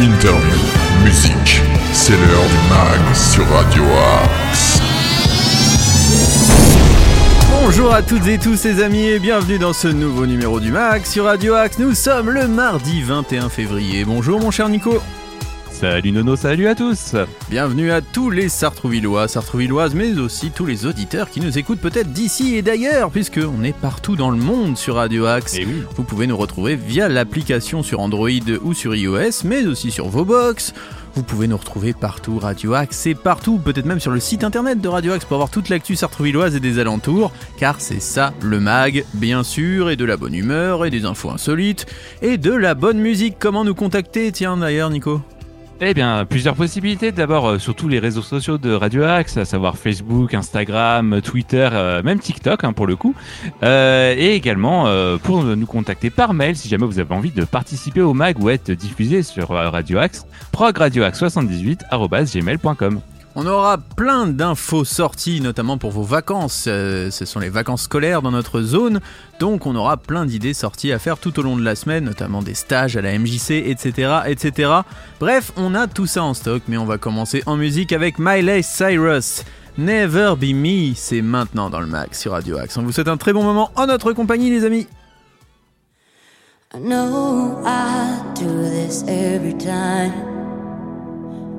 interview, musique. C'est l'heure du mag sur Radio Axe. Bonjour à toutes et tous les amis et bienvenue dans ce nouveau numéro du mag sur Radio Axe. Nous sommes le mardi 21 février. Bonjour mon cher Nico. Salut Nono, salut à tous Bienvenue à tous les Sartrouvillois, Sartrouvilloises, mais aussi tous les auditeurs qui nous écoutent peut-être d'ici et d'ailleurs, puisque on est partout dans le monde sur Radio Axe. Et oui. Vous pouvez nous retrouver via l'application sur Android ou sur iOS, mais aussi sur vos box. Vous pouvez nous retrouver partout, Radio Axe, c'est partout, peut-être même sur le site internet de Radio Axe pour avoir toute l'actu sartrouvilloise et des alentours, car c'est ça le mag, bien sûr, et de la bonne humeur, et des infos insolites, et de la bonne musique. Comment nous contacter, tiens d'ailleurs, Nico Eh bien, plusieurs possibilités. D'abord, euh, sur tous les réseaux sociaux de Radio Axe, à savoir Facebook, Instagram, Twitter, euh, même TikTok hein, pour le coup. Euh, et également euh, pour nous contacter par mail si jamais vous avez envie de participer au mag ou être diffusé sur Radio Axe, progradioaxe78.gmail.com. On aura plein d'infos sorties, notamment pour vos vacances. Euh, ce sont les vacances scolaires dans notre zone, donc on aura plein d'idées sorties à faire tout au long de la semaine, notamment des stages à la MJC, etc., etc. Bref, on a tout ça en stock, mais on va commencer en musique avec Miley Cyrus. Never Be Me, c'est maintenant dans le max sur Radio Axe. On vous souhaite un très bon moment en notre compagnie, les amis.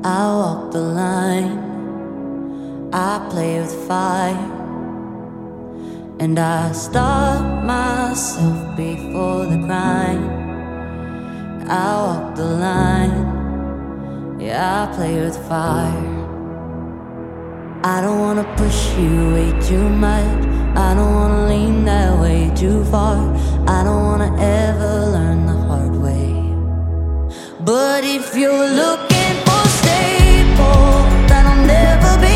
I walk the line. I play with fire. And I stop myself before the crime. I walk the line. Yeah, I play with fire. I don't wanna push you way too much. I don't wanna lean that way too far. I don't wanna ever learn the hard way. But if looking for stable, that'll never be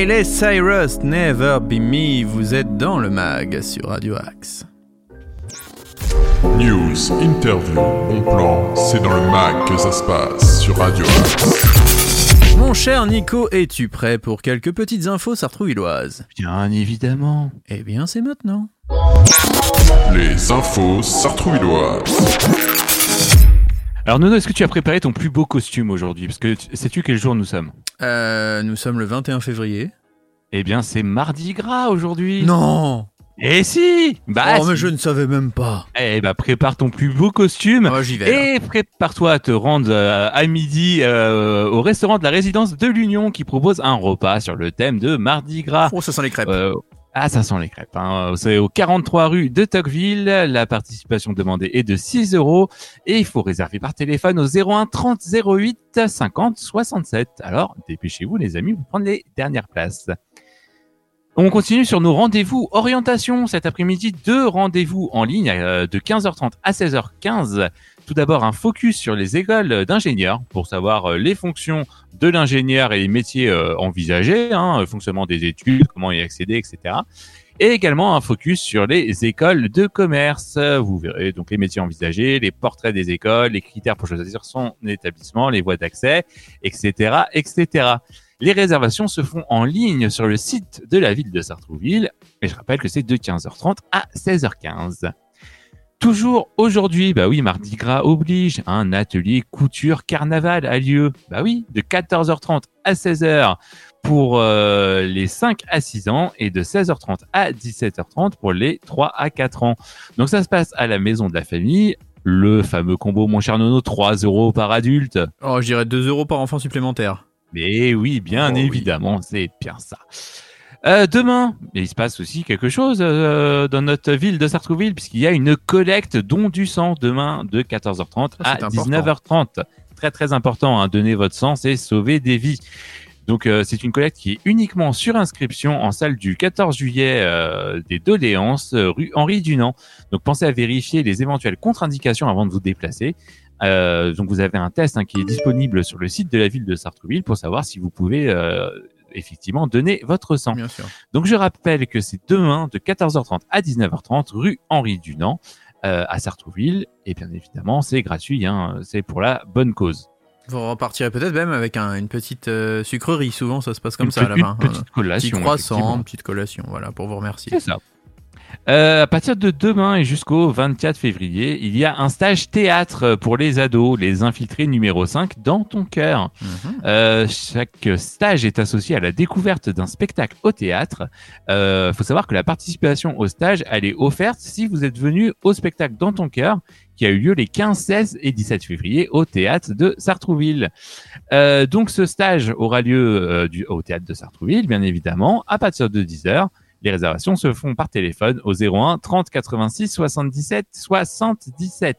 Miley Cyrus, Never Be Me, vous êtes dans le mag sur Radio Axe. News, interview, bon plan, c'est dans le mag que ça se passe sur Radio Axe. Mon cher Nico, es-tu prêt pour quelques petites infos sartrouvilloises? Bien évidemment. Eh bien, c'est maintenant. Les infos sartrouvilloises. Alors Nono, est-ce que tu as préparé ton plus beau costume aujourd'hui? Parce que tu- sais-tu quel jour nous sommes? Euh, nous sommes le 21 février. Eh bien, c'est Mardi Gras aujourd'hui. Non Eh si Bah Oh, mais je ne savais même pas. Eh bah prépare ton plus beau costume. Moi, j'y vais. Et prépare-toi à te rendre euh, à midi euh, au restaurant de la résidence de l'Union qui propose un repas sur le thème de Mardi Gras. Oh, ça sent les crêpes. Ah, ça sent les crêpes. Hein. C'est au 43 rue de Tocqueville. La participation demandée est de 6 euros et il faut réserver par téléphone au 01 30 08 50 67. Alors, dépêchez-vous les amis pour prendre les dernières places. On continue sur nos rendez-vous orientation cet après-midi. Deux rendez-vous en ligne euh, de 15h30 à 16h15. Tout d'abord, un focus sur les écoles d'ingénieurs pour savoir euh, les fonctions de l'ingénieur et les métiers euh, envisagés, hein, fonctionnement des études, comment y accéder, etc. Et également un focus sur les écoles de commerce. Vous verrez donc les métiers envisagés, les portraits des écoles, les critères pour choisir son établissement, les voies d'accès, etc., etc. Les réservations se font en ligne sur le site de la ville de Sartrouville. Et je rappelle que c'est de 15h30 à 16h15. Toujours aujourd'hui, bah oui, Mardi Gras oblige, un atelier couture carnaval a lieu. Bah oui, de 14h30 à 16h pour euh, les 5 à 6 ans et de 16h30 à 17h30 pour les 3 à 4 ans. Donc ça se passe à la maison de la famille. Le fameux combo, mon cher Nono, 3 euros par adulte. Oh, je dirais 2 euros par enfant supplémentaire. Mais oui, bien Oh oui. évidemment, c'est bien ça. Euh, demain, il se passe aussi quelque chose euh, dans notre ville de Sartrouville, puisqu'il y a une collecte don du sang demain de 14h30 Ah, à c'est important. 19h30. Très très important, hein, donner votre sang, c'est sauver des vies. Donc euh, c'est une collecte qui est uniquement sur inscription en salle du 14 juillet euh, des Doléances, euh, rue Henri Dunant. Donc pensez à vérifier les éventuelles contre-indications avant de vous déplacer. Euh, donc vous avez un test hein, qui est disponible sur le site de la ville de Sartrouville pour savoir si vous pouvez euh, effectivement donner votre sang. Bien sûr. Donc je rappelle que c'est demain de 14h30 à 19h30 rue Henri Dunant euh, à Sartrouville et bien évidemment c'est gratuit, hein, c'est pour la bonne cause. Vous repartirez peut-être même avec un- une petite euh, sucrerie. Souvent, ça se passe comme Une ça la petite- fin. petite collation. Petit croissant, petite collation. Voilà, pour vous remercier. C'est ça. Euh, à partir de demain et jusqu'au 24 février, il y a un stage théâtre pour les ados, les infiltrés numéro 5 dans ton cœur. Mhm. Euh, chaque stage est associé à la découverte d'un spectacle au théâtre. Euh, faut savoir que la participation au stage, elle est offerte si vous êtes venu au spectacle dans ton cœur qui a eu lieu les 15, 16 et 17 février au théâtre de Sartrouville. Euh, donc ce stage aura lieu euh, du, au théâtre de Sartrouville, bien évidemment, à partir de 10h. Les réservations se font par téléphone au 01 30 86 77 77.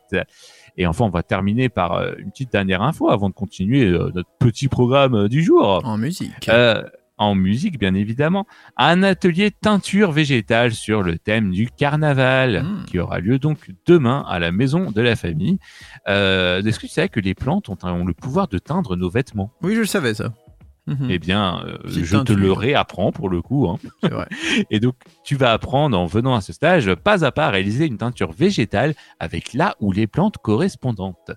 Et enfin, on va terminer par euh, une petite dernière info avant de continuer euh, notre petit programme euh, du jour. En musique. Euh, en musique, bien évidemment, un atelier teinture végétale sur le thème du carnaval Mm. qui aura lieu donc demain à la maison de la famille. Euh, Est-ce que tu savais que les plantes ont, un- ont le pouvoir de teindre nos vêtements? Oui, je le savais, ça. Mhm. Eh bien, euh, je te le réapprends pour le coup. hein. Vrai. Et donc, tu vas apprendre en venant à ce stage, pas à pas, à réaliser une teinture végétale avec là où les plantes correspondantes.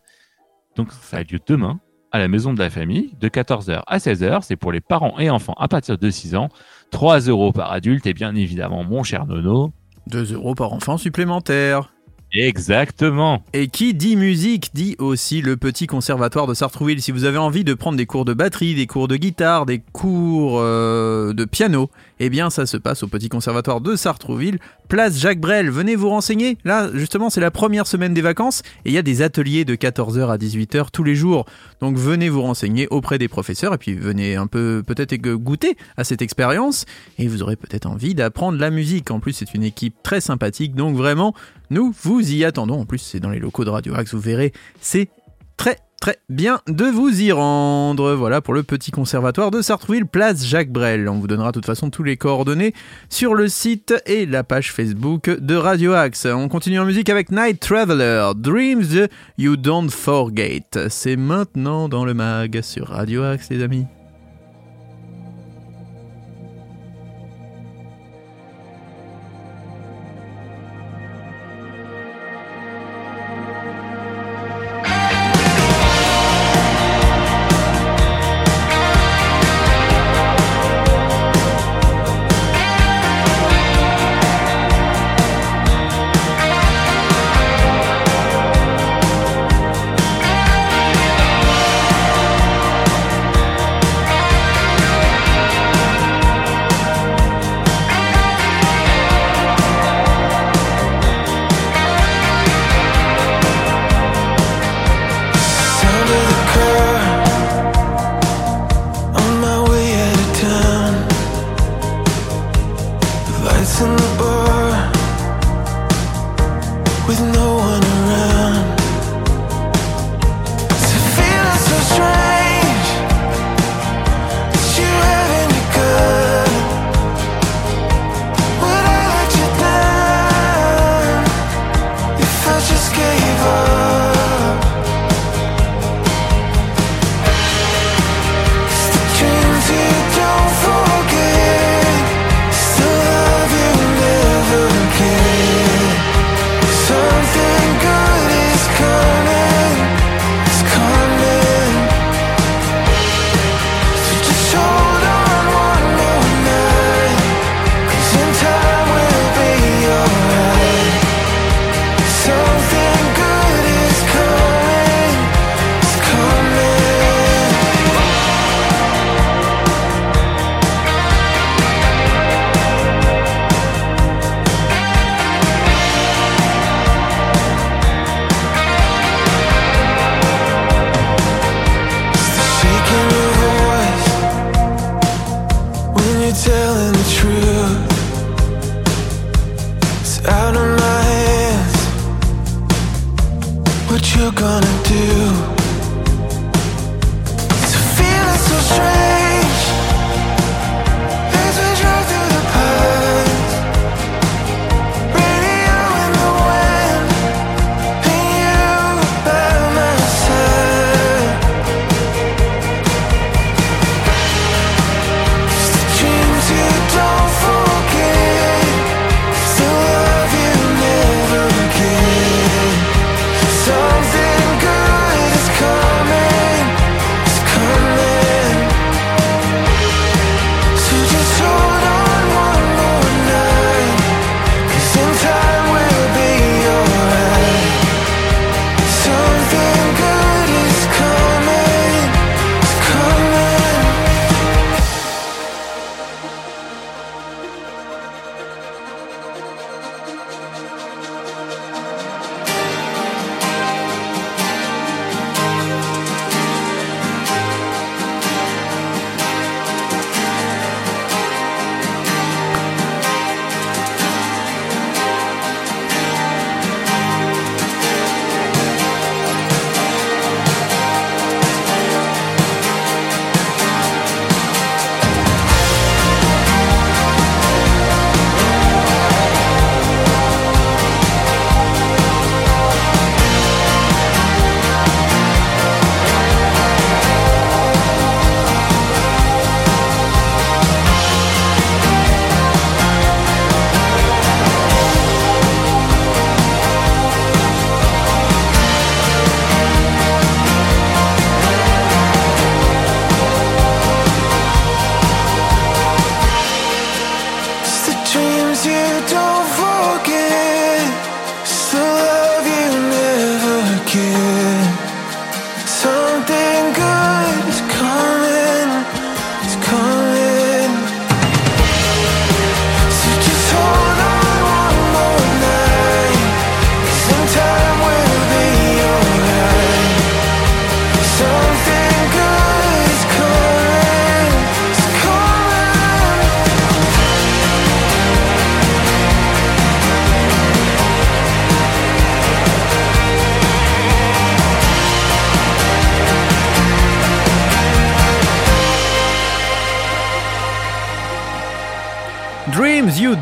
Donc, ça a lieu demain à la maison de la famille, de 14h à 16h. C'est pour les parents et enfants à partir de 6 ans. 3 euros par adulte et bien évidemment, mon cher Nono. 2 euros par enfant supplémentaire. Exactement. Et qui dit musique dit aussi le petit conservatoire de Sartrouville. Si vous avez envie de prendre des cours de batterie, des cours de guitare, des cours euh, de piano, eh bien ça se passe au petit conservatoire de Sartrouville, place Jacques Brel. Venez vous renseigner. Là, justement, c'est la première semaine des vacances et il y a des ateliers de 14h à 18h tous les jours. Donc venez vous renseigner auprès des professeurs et puis venez un peu peut-être goûter à cette expérience et vous aurez peut-être envie d'apprendre la musique. En plus, c'est une équipe très sympathique. Donc vraiment, nous vous y attendons. En plus, c'est dans les locaux de Radio Axe, vous verrez, c'est très très bien de vous y rendre. Voilà pour le petit conservatoire de Sartrouville, place Jacques Brel. On vous donnera de toute façon tous les coordonnées sur le site et la page Facebook de Radio Axe. On continue en musique avec Night Traveler, Dreams You Don't Forget. C'est maintenant dans le mag sur Radio Axe, les amis.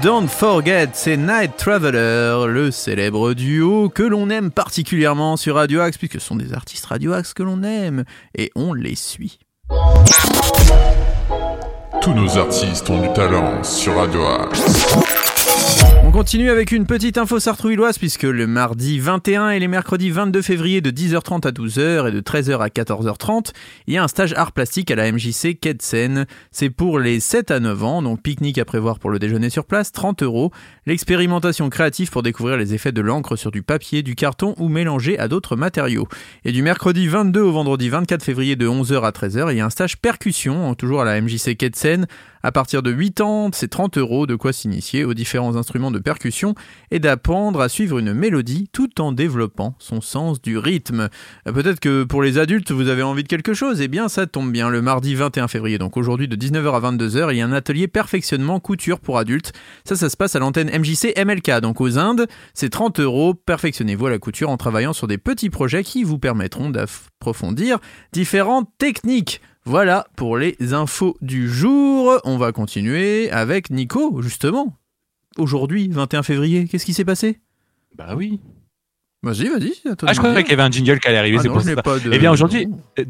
Don't Forget, c'est Night Traveler, le célèbre duo que l'on aime particulièrement sur Radio Axe, puisque ce sont des artistes Radio Axe que l'on aime, et on les suit. Tous nos artistes ont du talent sur Radio Axe. On continue avec une petite info sartrouilloise puisque le mardi 21 et les mercredis 22 février de 10h30 à 12h et de 13h à 14h30, il y a un stage art plastique à la MJC Quai. C'est pour les 7 à 9 ans, donc pique-nique à prévoir pour le déjeuner sur place, 30 euros. L'expérimentation créative pour découvrir les effets de l'encre sur du papier, du carton ou mélangé à d'autres matériaux. Et du mercredi 22 au vendredi 24 février de 11h à 13h, il y a un stage percussion, toujours à la MJC Quai. À partir de 8 ans, c'est 30 euros de quoi s'initier aux différents instruments de percussion et d'apprendre à suivre une mélodie tout en développant son sens du rythme. Peut-être que pour les adultes, vous avez envie de quelque chose, eh bien ça tombe bien. Le mardi 21 février, donc aujourd'hui de 19h à 22h, il y a un atelier perfectionnement couture pour adultes. Ça, ça se passe à l'antenne MJC MLK, donc aux Indes. C'est 30 euros. Perfectionnez-vous la couture en travaillant sur des petits projets qui vous permettront d'approfondir différentes techniques. Voilà pour les infos du jour. On va continuer avec Nico, justement. Aujourd'hui, 21 février, qu'est-ce qui s'est passé? Bah oui. Vas-y, vas-y. Ah, je croyais qu'il y avait un jingle qui allait arriver, Ah c'est pour ça. pas de- Eh bien, aujourd'hui, euh,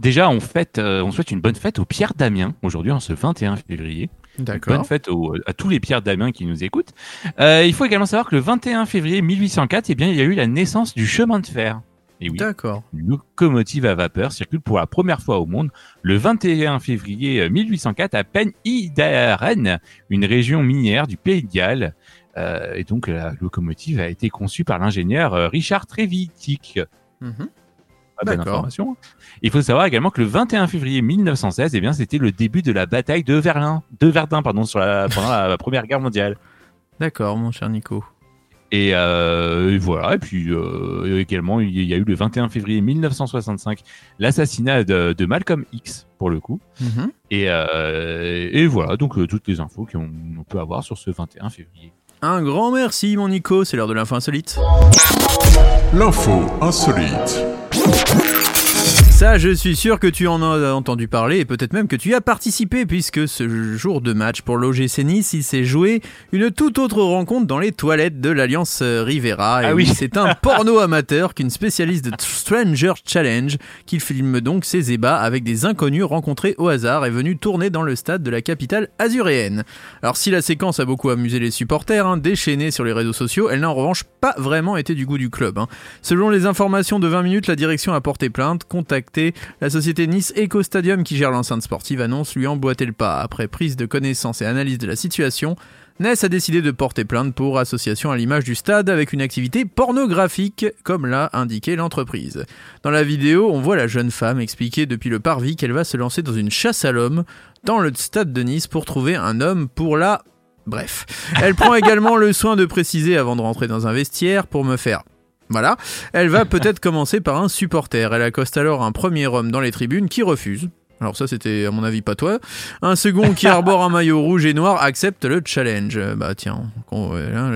déjà, on fête, euh, on souhaite une bonne fête au Pierre Damien, aujourd'hui, en ce 21 février. D'accord. Bonne fête au- à tous les Pierre Damien qui nous écoutent. Euh, il faut également savoir que le 21 février 1804, eh bien, il y a eu la naissance du chemin de fer. Et oui, D'accord. une locomotive à vapeur circule pour la première fois au monde le 21 février euh, 1804 à Pen-Idaren, une région minière du Pays de Galles. Euh, et donc, la locomotive a été conçue par l'ingénieur euh, Richard Trevithick. Information. Il faut savoir également que le 21 février 1916, eh bien, c'était le début de la bataille de Verdun, de Verdun, pardon, sur la, pendant la Première Guerre mondiale. D'accord, mon cher Nico. Et, euh, et voilà. Et puis euh, également, il y a eu le 21 février 1965 l'assassinat de, de Malcolm X pour le coup. Mhm. Et, euh, et voilà, donc euh, toutes les infos qu'on on peut avoir sur ce 21 février. Un grand merci, mon Nico. C'est l'heure de l'info insolite. L'info insolite. Ça, je suis sûr que tu en as entendu parler et peut-être même que tu y as participé puisque ce jour de match pour l'OGC Nice, il s'est joué une toute autre rencontre dans les toilettes de l'Alliance euh, Rivera. Et Ah oui. c'est un porno amateur qu'une spécialiste de Stranger Challenge qui filme donc ses ébats avec des inconnus rencontrés au hasard est venue tourner dans le stade de la capitale azuréenne. Alors si la séquence a beaucoup amusé les supporters, hein, déchaînés sur les réseaux sociaux, elle n'a en revanche pas vraiment été du goût du club. hein. Selon les informations de 20 minutes, la direction a porté plainte, contacté la société Nice Eco Stadium qui gère l'enceinte sportive annonce lui emboîter le pas. Après prise de connaissance et analyse de la situation, Ness a décidé de porter plainte pour association à l'image du stade avec une activité pornographique, comme l'a indiqué l'entreprise. Dans la vidéo, on voit la jeune femme expliquer depuis le parvis qu'elle va se lancer dans une chasse à l'homme dans le stade de Nice pour trouver un homme pour la... Bref. Elle prend également le soin de préciser avant de rentrer dans un vestiaire pour me faire voilà. Elle va peut-être commencer par un supporter. Elle accoste alors un premier homme dans les tribunes qui refuse. Alors ça c'était à mon avis pas toi. Un second qui arbore un maillot rouge et noir accepte le challenge. Euh, Bah tiens, ouais, hein.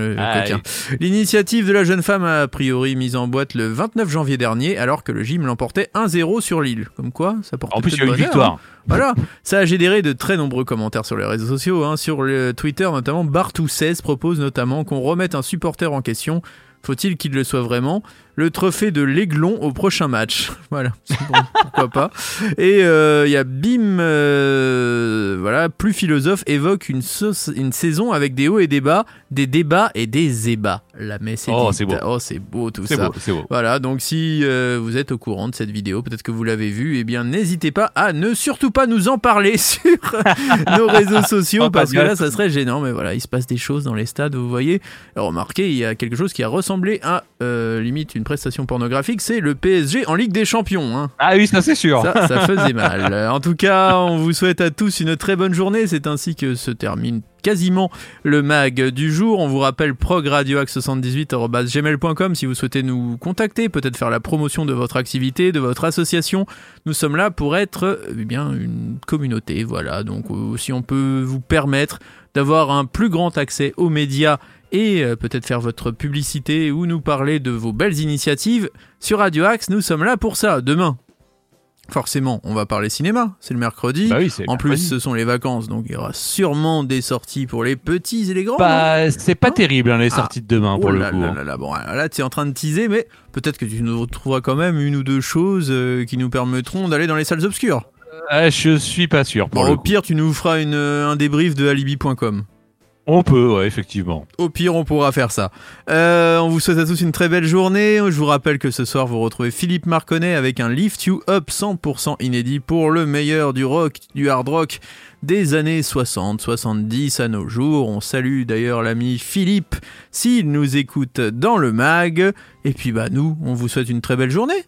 L'initiative de la jeune femme a a priori mise en boîte le 29 janvier dernier alors que le gym l'emportait 1-0 sur l'île. Comme quoi, ça porte En plus, il y a eu une bonheur, hein. victoire. voilà, ça a généré de très nombreux commentaires sur les réseaux sociaux. hein. Sur le Twitter, notamment, Bartou16 propose notamment qu'on remette un supporter en question. Faut-il qu'il le soit vraiment? Le trophée de l'Aiglon au prochain match. Voilà, bon, pourquoi pas. Et euh, il y a Bim, euh, voilà, plus philosophe, évoque une, sauce- une saison avec des hauts et des bas, des débats et des ébats. La messe est Oh, c'est beau. Oh, c'est beau tout C'est ça. beau, c'est beau. Voilà, donc si euh, vous êtes au courant de cette vidéo, peut-être que vous l'avez vue, eh bien n'hésitez pas à ne surtout pas nous en parler sur nos réseaux sociaux Oh, pas parce que là ça serait gênant. Mais voilà, il se passe des choses dans les stades, vous voyez. Remarquez, il y a quelque chose qui a ressemblé à limite une prestation pornographique, c'est le PSG en Ligue des Champions. Hein. Ah oui, ça c'est sûr. Ça, ça faisait mal. En tout cas, on vous souhaite à tous une très bonne journée. C'est ainsi que se termine quasiment le mag du jour. On vous rappelle progradioax78.gmail.com si vous souhaitez nous contacter, peut-être faire la promotion de votre activité, de votre association. Nous sommes là pour être eh bien une communauté. Voilà, donc euh, si on peut vous permettre d'avoir un plus grand accès aux médias et euh, peut-être faire votre publicité ou nous parler de vos belles initiatives sur Radio Axe, nous sommes là pour ça. Demain, forcément, on va parler cinéma, c'est le mercredi. Bah oui, en plus, ce sont les vacances, donc il y aura sûrement des sorties pour les petits et les grands. Bah, c'est pas Hein terrible hein, les sorties de demain pour Oh le là coup. là hein. là. Bon, là, tu es en train de teaser, mais peut-être que tu nous retrouveras quand même une ou deux choses euh, qui nous permettront d'aller dans les salles obscures. Ah, je suis pas sûr. Pour Bon, au coup. pire, tu nous feras une, euh, un débrief de alibi.com. On peut, ouais, effectivement. Au pire, on pourra faire ça. Euh, on vous souhaite à tous une très belle journée. Je vous rappelle que ce soir, vous retrouvez Philippe Marconnet avec un Lift You Up 100% inédit pour le meilleur du rock, du hard rock des années 60, 70 à nos jours. On salue d'ailleurs l'ami Philippe s'il nous écoute dans le mag. Et puis, bah, nous, on vous souhaite une très belle journée.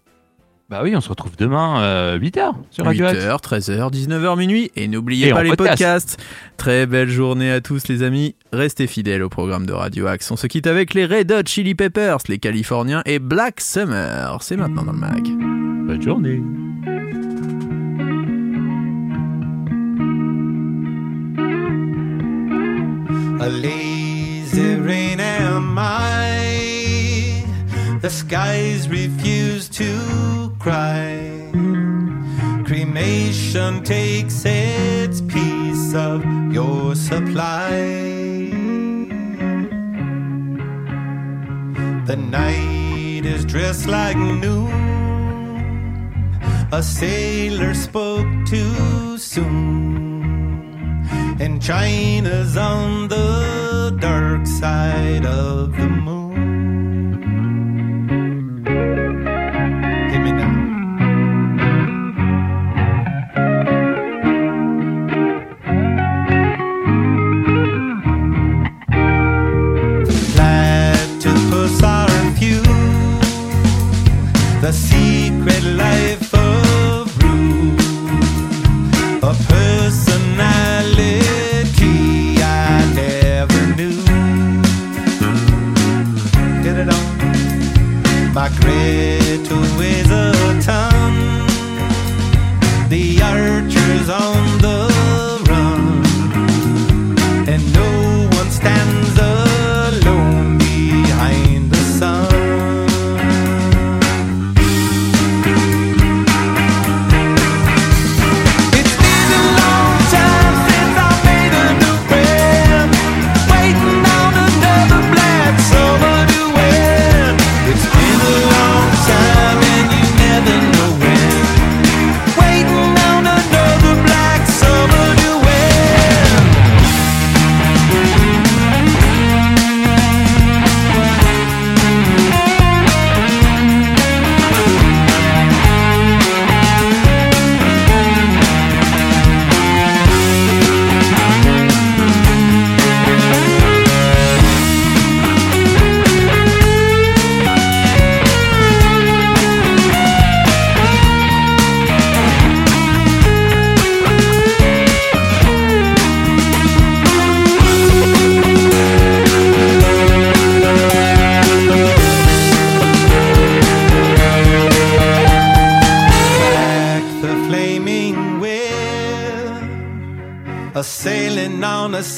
Bah oui, on se retrouve demain euh, 8h sur Radio Axe. 8h, 13h, 19h minuit. Et n'oubliez pas les podcast. podcasts. Très belle journée à tous les amis. Restez fidèles au programme de Radio Axe. On se quitte avec les Red Hot Chili Peppers, les Californiens et Black Summer. C'est maintenant dans le mag. Bonne journée. A lazy rain am I. The skies refuse to cry. Cremation takes its piece of your supply. The night is dressed like noon. A sailor spoke too soon. And China's on the dark side of the moon.